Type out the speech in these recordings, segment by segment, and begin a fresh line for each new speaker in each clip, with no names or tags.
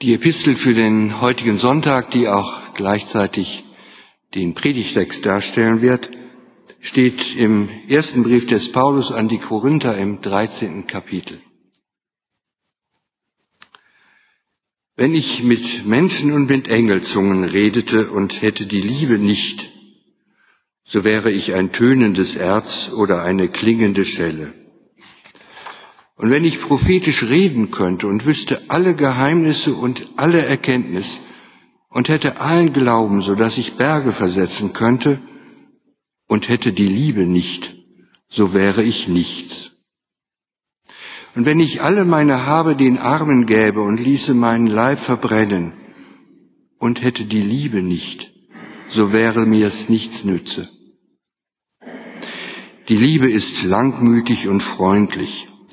Die Epistel für den heutigen Sonntag, die auch gleichzeitig den Predigtext darstellen wird, steht im ersten Brief des Paulus an die Korinther im 13. Kapitel. Wenn ich mit Menschen und mit Engelzungen redete und hätte die Liebe nicht, so wäre ich ein tönendes Erz oder eine klingende Schelle. Und wenn ich prophetisch reden könnte und wüsste alle Geheimnisse und alle Erkenntnis und hätte allen Glauben, so dass ich Berge versetzen könnte und hätte die Liebe nicht, so wäre ich nichts. Und wenn ich alle meine Habe den Armen gäbe und ließe meinen Leib verbrennen und hätte die Liebe nicht, so wäre mir es nichts nütze. Die Liebe ist langmütig und freundlich.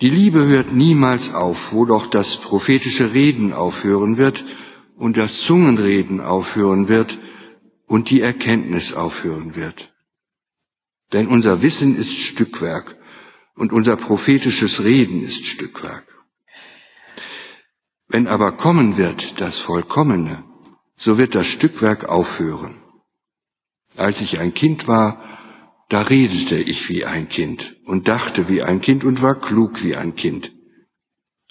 Die Liebe hört niemals auf, wo doch das prophetische Reden aufhören wird und das Zungenreden aufhören wird und die Erkenntnis aufhören wird. Denn unser Wissen ist Stückwerk und unser prophetisches Reden ist Stückwerk. Wenn aber kommen wird das Vollkommene, so wird das Stückwerk aufhören. Als ich ein Kind war, da redete ich wie ein Kind und dachte wie ein Kind und war klug wie ein Kind.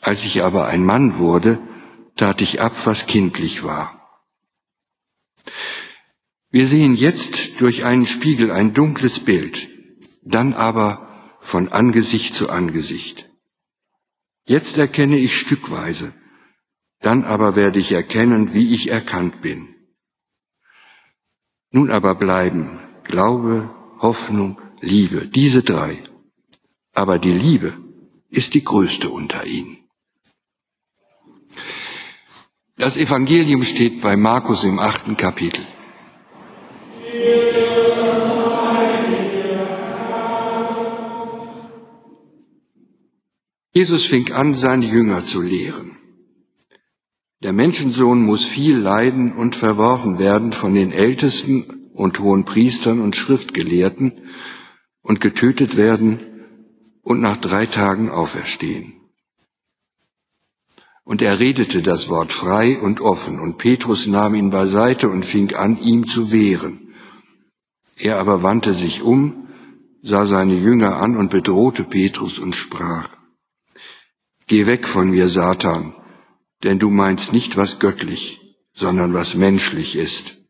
Als ich aber ein Mann wurde, tat ich ab, was kindlich war. Wir sehen jetzt durch einen Spiegel ein dunkles Bild, dann aber von Angesicht zu Angesicht. Jetzt erkenne ich stückweise, dann aber werde ich erkennen, wie ich erkannt bin. Nun aber bleiben Glaube, Hoffnung, Liebe, diese drei. Aber die Liebe ist die größte unter ihnen. Das Evangelium steht bei Markus im achten Kapitel. Jesus fing an, seine Jünger zu lehren. Der Menschensohn muss viel leiden und verworfen werden von den Ältesten und hohen Priestern und Schriftgelehrten und getötet werden und nach drei Tagen auferstehen. Und er redete das Wort frei und offen, und Petrus nahm ihn beiseite und fing an, ihm zu wehren. Er aber wandte sich um, sah seine Jünger an und bedrohte Petrus und sprach, Geh weg von mir, Satan, denn du meinst nicht, was göttlich, sondern was menschlich ist.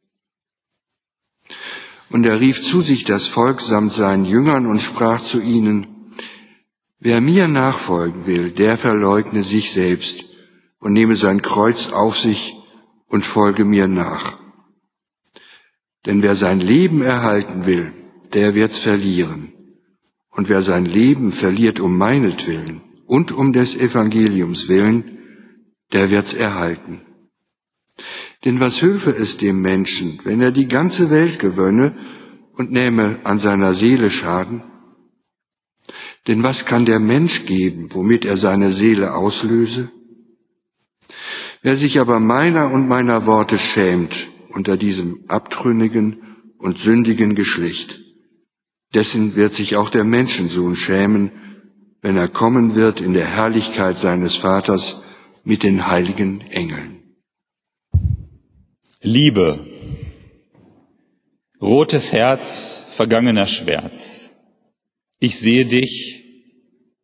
Und er rief zu sich das Volk samt seinen Jüngern und sprach zu ihnen, Wer mir nachfolgen will, der verleugne sich selbst und nehme sein Kreuz auf sich und folge mir nach. Denn wer sein Leben erhalten will, der wird's verlieren. Und wer sein Leben verliert um meinetwillen und um des Evangeliums willen, der wird's erhalten. Denn was höfe es dem Menschen, wenn er die ganze Welt gewönne und nähme an seiner Seele Schaden? Denn was kann der Mensch geben, womit er seine Seele auslöse? Wer sich aber meiner und meiner Worte schämt unter diesem abtrünnigen und sündigen Geschlecht, dessen wird sich auch der Menschensohn schämen, wenn er kommen wird in der Herrlichkeit seines Vaters mit den heiligen Engeln.
Liebe, rotes Herz, vergangener Schmerz. Ich sehe dich,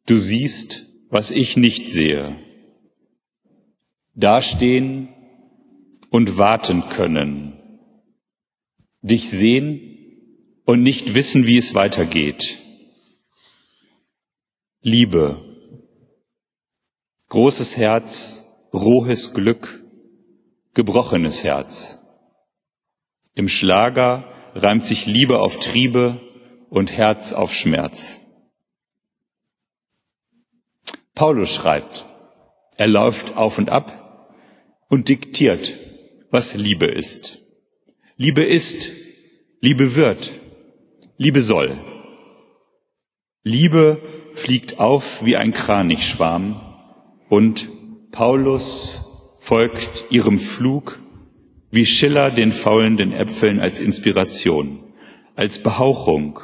du siehst, was ich nicht sehe. Dastehen und warten können. Dich sehen und nicht wissen, wie es weitergeht. Liebe, großes Herz, rohes Glück, gebrochenes Herz. Im Schlager reimt sich Liebe auf Triebe und Herz auf Schmerz. Paulus schreibt, Er läuft auf und ab und diktiert, was Liebe ist. Liebe ist, Liebe wird, Liebe soll. Liebe fliegt auf wie ein Kranichschwarm und Paulus folgt ihrem Flug wie Schiller den faulenden Äpfeln als Inspiration, als Behauchung.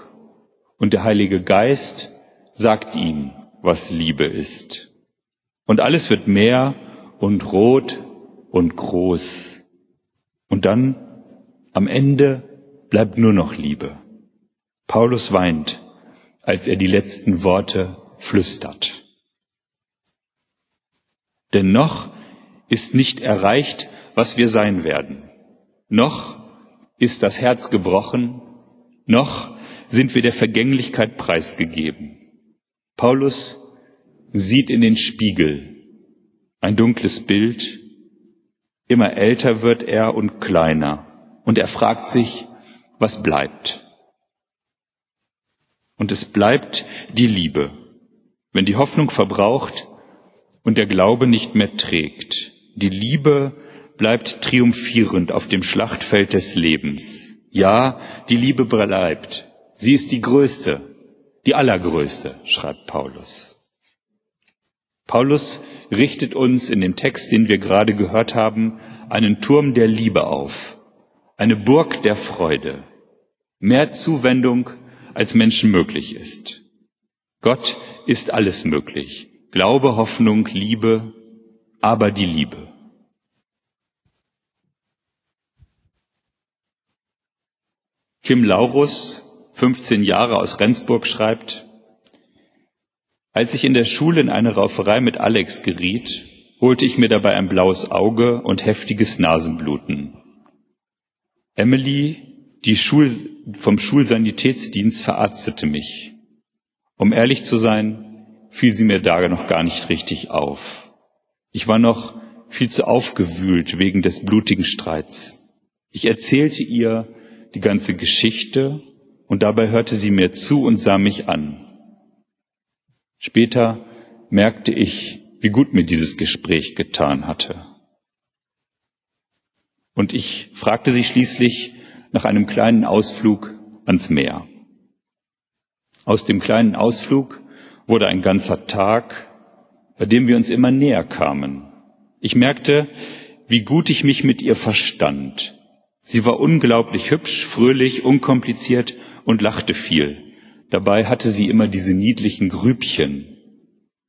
Und der Heilige Geist sagt ihm, was Liebe ist. Und alles wird mehr und rot und groß. Und dann am Ende bleibt nur noch Liebe. Paulus weint, als er die letzten Worte flüstert. Denn noch ist nicht erreicht, was wir sein werden. Noch ist das Herz gebrochen, noch sind wir der Vergänglichkeit preisgegeben. Paulus sieht in den Spiegel ein dunkles Bild, immer älter wird er und kleiner, und er fragt sich, was bleibt. Und es bleibt die Liebe, wenn die Hoffnung verbraucht und der Glaube nicht mehr trägt. Die Liebe bleibt triumphierend auf dem Schlachtfeld des Lebens. Ja, die Liebe bleibt. Sie ist die größte, die allergrößte, schreibt Paulus. Paulus richtet uns in dem Text, den wir gerade gehört haben, einen Turm der Liebe auf, eine Burg der Freude, mehr Zuwendung, als Menschen möglich ist. Gott ist alles möglich. Glaube, Hoffnung, Liebe, aber die Liebe. Kim Laurus, 15 Jahre aus Rendsburg, schreibt, als ich in der Schule in eine Rauferei mit Alex geriet, holte ich mir dabei ein blaues Auge und heftiges Nasenbluten. Emily, die Schul vom Schulsanitätsdienst, verarztete mich. Um ehrlich zu sein, fiel sie mir da noch gar nicht richtig auf. Ich war noch viel zu aufgewühlt wegen des blutigen Streits. Ich erzählte ihr, die ganze Geschichte und dabei hörte sie mir zu und sah mich an. Später merkte ich, wie gut mir dieses Gespräch getan hatte. Und ich fragte sie schließlich nach einem kleinen Ausflug ans Meer. Aus dem kleinen Ausflug wurde ein ganzer Tag, bei dem wir uns immer näher kamen. Ich merkte, wie gut ich mich mit ihr verstand, Sie war unglaublich hübsch, fröhlich, unkompliziert und lachte viel. Dabei hatte sie immer diese niedlichen Grübchen.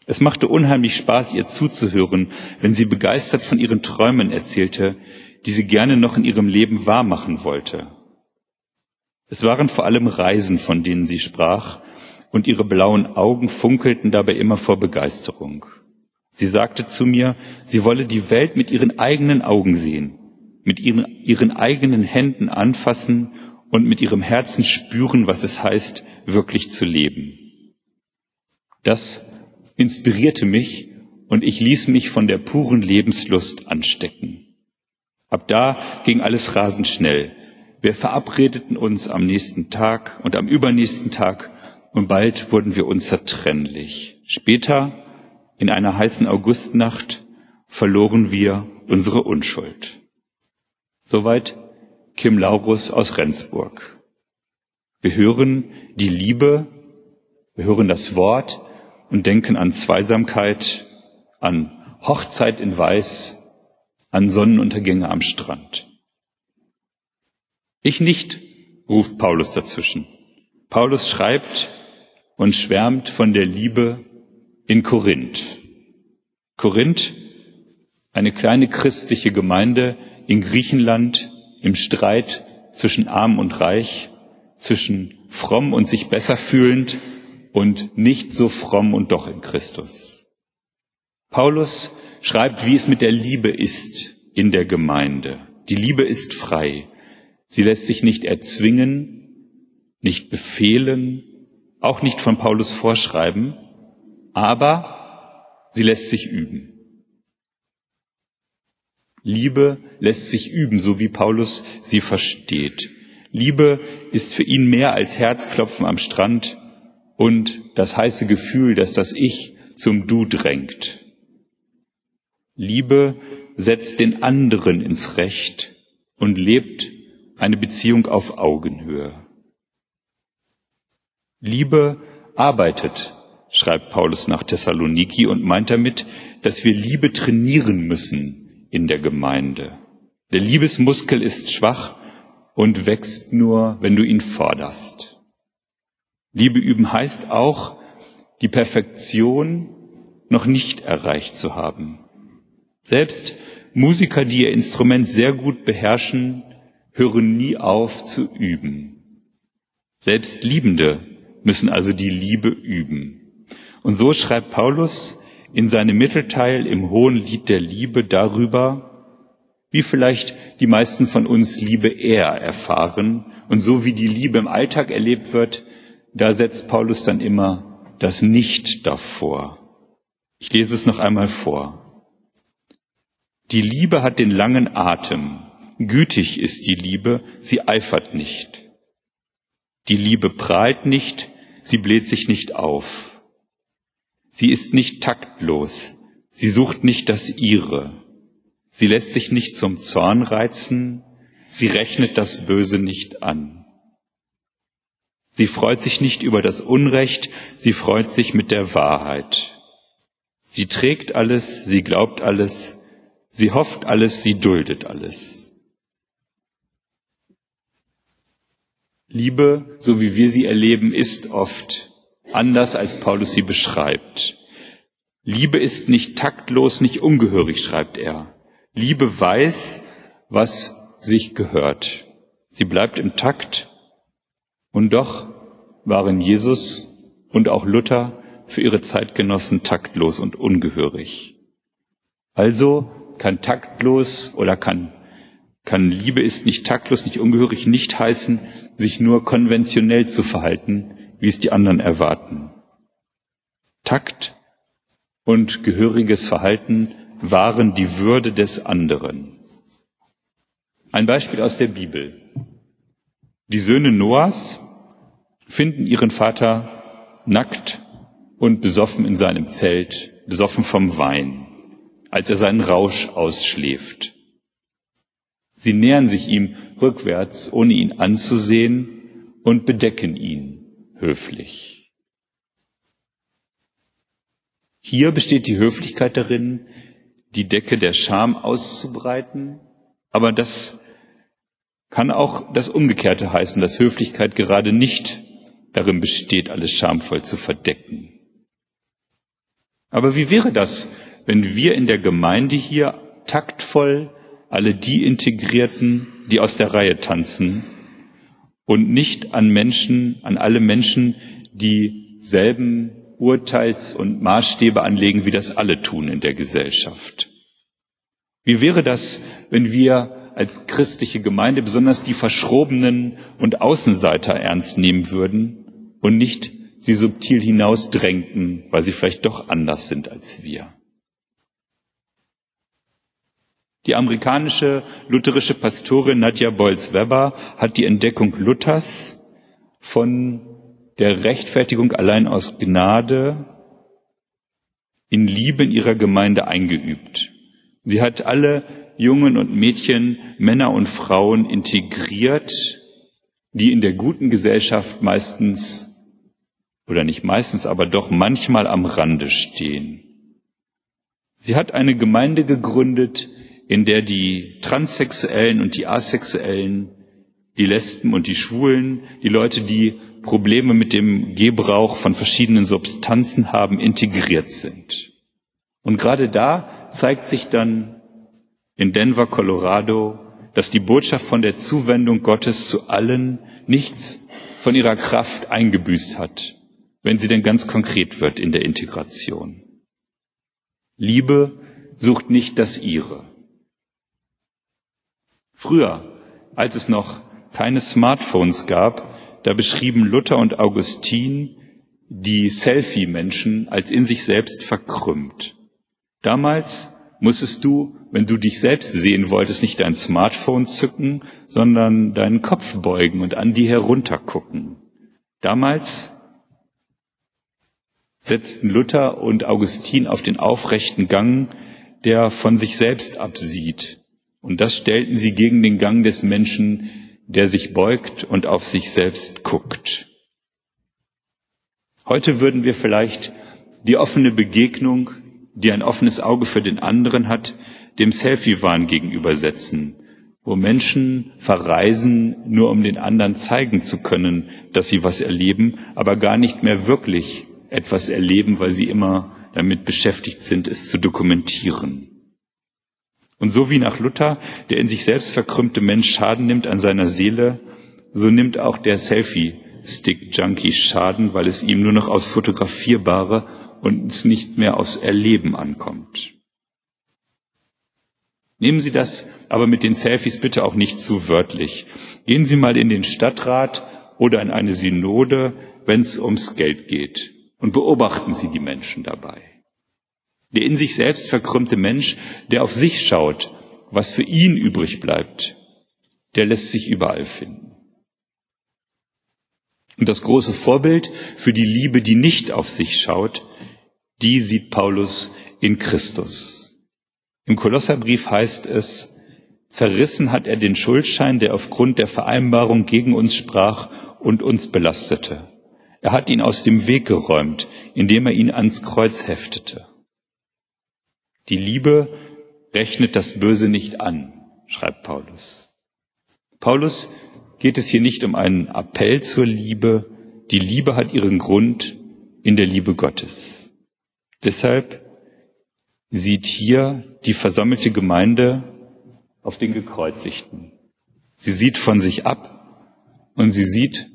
Es machte unheimlich Spaß, ihr zuzuhören, wenn sie begeistert von ihren Träumen erzählte, die sie gerne noch in ihrem Leben wahrmachen wollte. Es waren vor allem Reisen, von denen sie sprach, und ihre blauen Augen funkelten dabei immer vor Begeisterung. Sie sagte zu mir, sie wolle die Welt mit ihren eigenen Augen sehen mit ihren, ihren eigenen Händen anfassen und mit ihrem Herzen spüren, was es heißt, wirklich zu leben. Das inspirierte mich und ich ließ mich von der puren Lebenslust anstecken. Ab da ging alles rasend schnell. Wir verabredeten uns am nächsten Tag und am übernächsten Tag und bald wurden wir unzertrennlich. Später, in einer heißen Augustnacht, verloren wir unsere Unschuld. Soweit Kim Laurus aus Rendsburg. Wir hören die Liebe, wir hören das Wort und denken an Zweisamkeit, an Hochzeit in Weiß, an Sonnenuntergänge am Strand. Ich nicht, ruft Paulus dazwischen. Paulus schreibt und schwärmt von der Liebe in Korinth. Korinth, eine kleine christliche Gemeinde, in Griechenland im Streit zwischen arm und reich, zwischen fromm und sich besser fühlend und nicht so fromm und doch in Christus. Paulus schreibt, wie es mit der Liebe ist in der Gemeinde. Die Liebe ist frei. Sie lässt sich nicht erzwingen, nicht befehlen, auch nicht von Paulus vorschreiben, aber sie lässt sich üben. Liebe lässt sich üben, so wie Paulus sie versteht. Liebe ist für ihn mehr als Herzklopfen am Strand und das heiße Gefühl, dass das Ich zum Du drängt. Liebe setzt den anderen ins Recht und lebt eine Beziehung auf Augenhöhe. Liebe arbeitet, schreibt Paulus nach Thessaloniki und meint damit, dass wir Liebe trainieren müssen in der Gemeinde. Der Liebesmuskel ist schwach und wächst nur, wenn du ihn forderst. Liebe üben heißt auch, die Perfektion noch nicht erreicht zu haben. Selbst Musiker, die ihr Instrument sehr gut beherrschen, hören nie auf zu üben. Selbst Liebende müssen also die Liebe üben. Und so schreibt Paulus in seinem Mittelteil im Hohen Lied der Liebe darüber, wie vielleicht die meisten von uns Liebe eher erfahren und so wie die Liebe im Alltag erlebt wird, da setzt Paulus dann immer das Nicht davor. Ich lese es noch einmal vor. Die Liebe hat den langen Atem. Gütig ist die Liebe, sie eifert nicht. Die Liebe prahlt nicht, sie bläht sich nicht auf. Sie ist nicht taktlos, sie sucht nicht das ihre. Sie lässt sich nicht zum Zorn reizen, sie rechnet das Böse nicht an. Sie freut sich nicht über das Unrecht, sie freut sich mit der Wahrheit. Sie trägt alles, sie glaubt alles, Sie hofft alles, sie duldet alles. Liebe, so wie wir sie erleben, ist oft anders, als Paulus sie beschreibt. Liebe ist nicht taktlos, nicht ungehörig, schreibt er. Liebe weiß, was sich gehört. Sie bleibt im Takt. Und doch waren Jesus und auch Luther für ihre Zeitgenossen taktlos und ungehörig. Also kann taktlos oder kann, kann Liebe ist nicht taktlos, nicht ungehörig, nicht heißen, sich nur konventionell zu verhalten, wie es die anderen erwarten. Takt und gehöriges Verhalten waren die Würde des anderen. Ein Beispiel aus der Bibel. Die Söhne Noahs finden ihren Vater nackt und besoffen in seinem Zelt, besoffen vom Wein als er seinen Rausch ausschläft. Sie nähern sich ihm rückwärts, ohne ihn anzusehen, und bedecken ihn höflich. Hier besteht die Höflichkeit darin, die Decke der Scham auszubreiten, aber das kann auch das Umgekehrte heißen, dass Höflichkeit gerade nicht darin besteht, alles schamvoll zu verdecken. Aber wie wäre das, wenn wir in der Gemeinde hier taktvoll alle die integrierten, die aus der Reihe tanzen und nicht an Menschen, an alle Menschen, die selben Urteils- und Maßstäbe anlegen, wie das alle tun in der Gesellschaft. Wie wäre das, wenn wir als christliche Gemeinde besonders die Verschrobenen und Außenseiter ernst nehmen würden und nicht sie subtil hinausdrängten, weil sie vielleicht doch anders sind als wir? Die amerikanische lutherische Pastorin Nadja Bolz-Weber hat die Entdeckung Luthers von der Rechtfertigung allein aus Gnade in Liebe in ihrer Gemeinde eingeübt. Sie hat alle Jungen und Mädchen, Männer und Frauen integriert, die in der guten Gesellschaft meistens oder nicht meistens, aber doch manchmal am Rande stehen. Sie hat eine Gemeinde gegründet, in der die Transsexuellen und die Asexuellen, die Lesben und die Schwulen, die Leute, die Probleme mit dem Gebrauch von verschiedenen Substanzen haben, integriert sind. Und gerade da zeigt sich dann in Denver, Colorado, dass die Botschaft von der Zuwendung Gottes zu allen nichts von ihrer Kraft eingebüßt hat, wenn sie denn ganz konkret wird in der Integration. Liebe sucht nicht das ihre. Früher, als es noch keine Smartphones gab, da beschrieben Luther und Augustin die Selfie-Menschen als in sich selbst verkrümmt. Damals musstest du, wenn du dich selbst sehen wolltest, nicht dein Smartphone zücken, sondern deinen Kopf beugen und an dir heruntergucken. Damals setzten Luther und Augustin auf den aufrechten Gang der von sich selbst absieht. Und das stellten sie gegen den Gang des Menschen, der sich beugt und auf sich selbst guckt. Heute würden wir vielleicht die offene Begegnung, die ein offenes Auge für den anderen hat, dem Selfie-Wahn gegenübersetzen, wo Menschen verreisen, nur um den anderen zeigen zu können, dass sie was erleben, aber gar nicht mehr wirklich etwas erleben, weil sie immer damit beschäftigt sind, es zu dokumentieren. Und so wie nach Luther der in sich selbst verkrümmte Mensch Schaden nimmt an seiner Seele, so nimmt auch der Selfie-Stick-Junkie Schaden, weil es ihm nur noch aufs Fotografierbare und nicht mehr aufs Erleben ankommt. Nehmen Sie das aber mit den Selfies bitte auch nicht zu wörtlich. Gehen Sie mal in den Stadtrat oder in eine Synode, wenn es ums Geld geht, und beobachten Sie die Menschen dabei. Der in sich selbst verkrümmte Mensch, der auf sich schaut, was für ihn übrig bleibt, der lässt sich überall finden. Und das große Vorbild für die Liebe, die nicht auf sich schaut, die sieht Paulus in Christus. Im Kolosserbrief heißt es, zerrissen hat er den Schuldschein, der aufgrund der Vereinbarung gegen uns sprach und uns belastete. Er hat ihn aus dem Weg geräumt, indem er ihn ans Kreuz heftete. Die Liebe rechnet das Böse nicht an, schreibt Paulus. Paulus geht es hier nicht um einen Appell zur Liebe. Die Liebe hat ihren Grund in der Liebe Gottes. Deshalb sieht hier die versammelte Gemeinde auf den Gekreuzigten. Sie sieht von sich ab und sie sieht,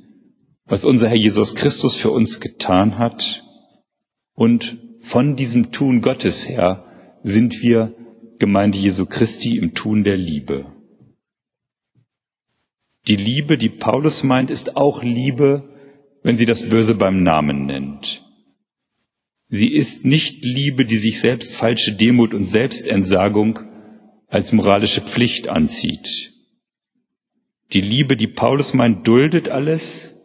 was unser Herr Jesus Christus für uns getan hat. Und von diesem Tun Gottes her sind wir Gemeinde Jesu Christi im Tun der Liebe. Die Liebe, die Paulus meint, ist auch Liebe, wenn sie das Böse beim Namen nennt. Sie ist nicht Liebe, die sich selbst falsche Demut und Selbstentsagung als moralische Pflicht anzieht. Die Liebe, die Paulus meint, duldet alles,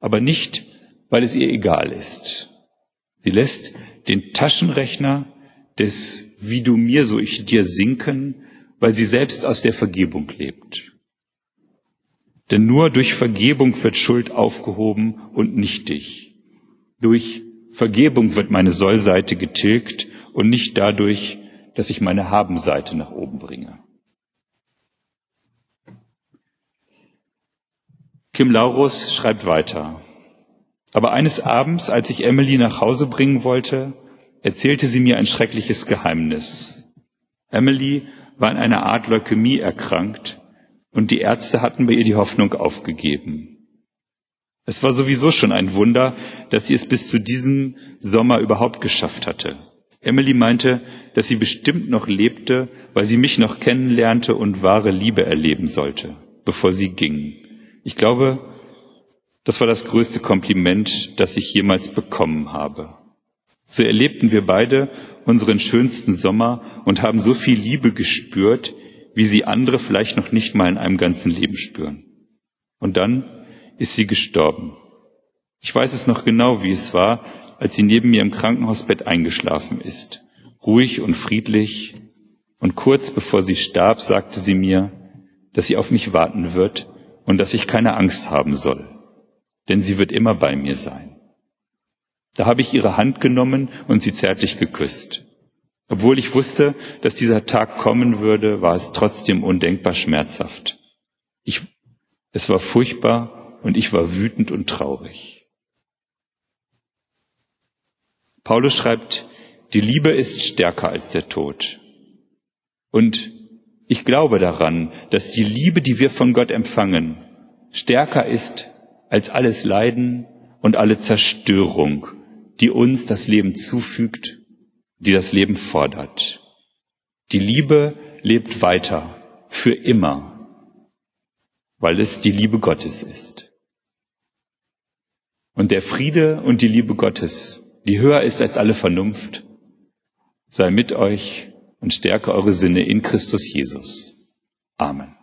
aber nicht, weil es ihr egal ist. Sie lässt den Taschenrechner des wie du mir, so ich dir sinken, weil sie selbst aus der Vergebung lebt. Denn nur durch Vergebung wird Schuld aufgehoben und nicht dich. Durch Vergebung wird meine Sollseite getilgt und nicht dadurch, dass ich meine Habenseite nach oben bringe. Kim Laurus schreibt weiter. Aber eines Abends, als ich Emily nach Hause bringen wollte, erzählte sie mir ein schreckliches Geheimnis. Emily war an einer Art Leukämie erkrankt und die Ärzte hatten bei ihr die Hoffnung aufgegeben. Es war sowieso schon ein Wunder, dass sie es bis zu diesem Sommer überhaupt geschafft hatte. Emily meinte, dass sie bestimmt noch lebte, weil sie mich noch kennenlernte und wahre Liebe erleben sollte, bevor sie ging. Ich glaube, das war das größte Kompliment, das ich jemals bekommen habe. So erlebten wir beide unseren schönsten Sommer und haben so viel Liebe gespürt, wie sie andere vielleicht noch nicht mal in einem ganzen Leben spüren. Und dann ist sie gestorben. Ich weiß es noch genau, wie es war, als sie neben mir im Krankenhausbett eingeschlafen ist. Ruhig und friedlich. Und kurz bevor sie starb, sagte sie mir, dass sie auf mich warten wird und dass ich keine Angst haben soll. Denn sie wird immer bei mir sein. Da habe ich ihre Hand genommen und sie zärtlich geküsst. Obwohl ich wusste, dass dieser Tag kommen würde, war es trotzdem undenkbar schmerzhaft. Ich, es war furchtbar und ich war wütend und traurig. Paulus schreibt, die Liebe ist stärker als der Tod. Und ich glaube daran, dass die Liebe, die wir von Gott empfangen, stärker ist als alles Leiden und alle Zerstörung die uns das Leben zufügt, die das Leben fordert. Die Liebe lebt weiter, für immer, weil es die Liebe Gottes ist. Und der Friede und die Liebe Gottes, die höher ist als alle Vernunft, sei mit euch und stärke eure Sinne in Christus Jesus. Amen.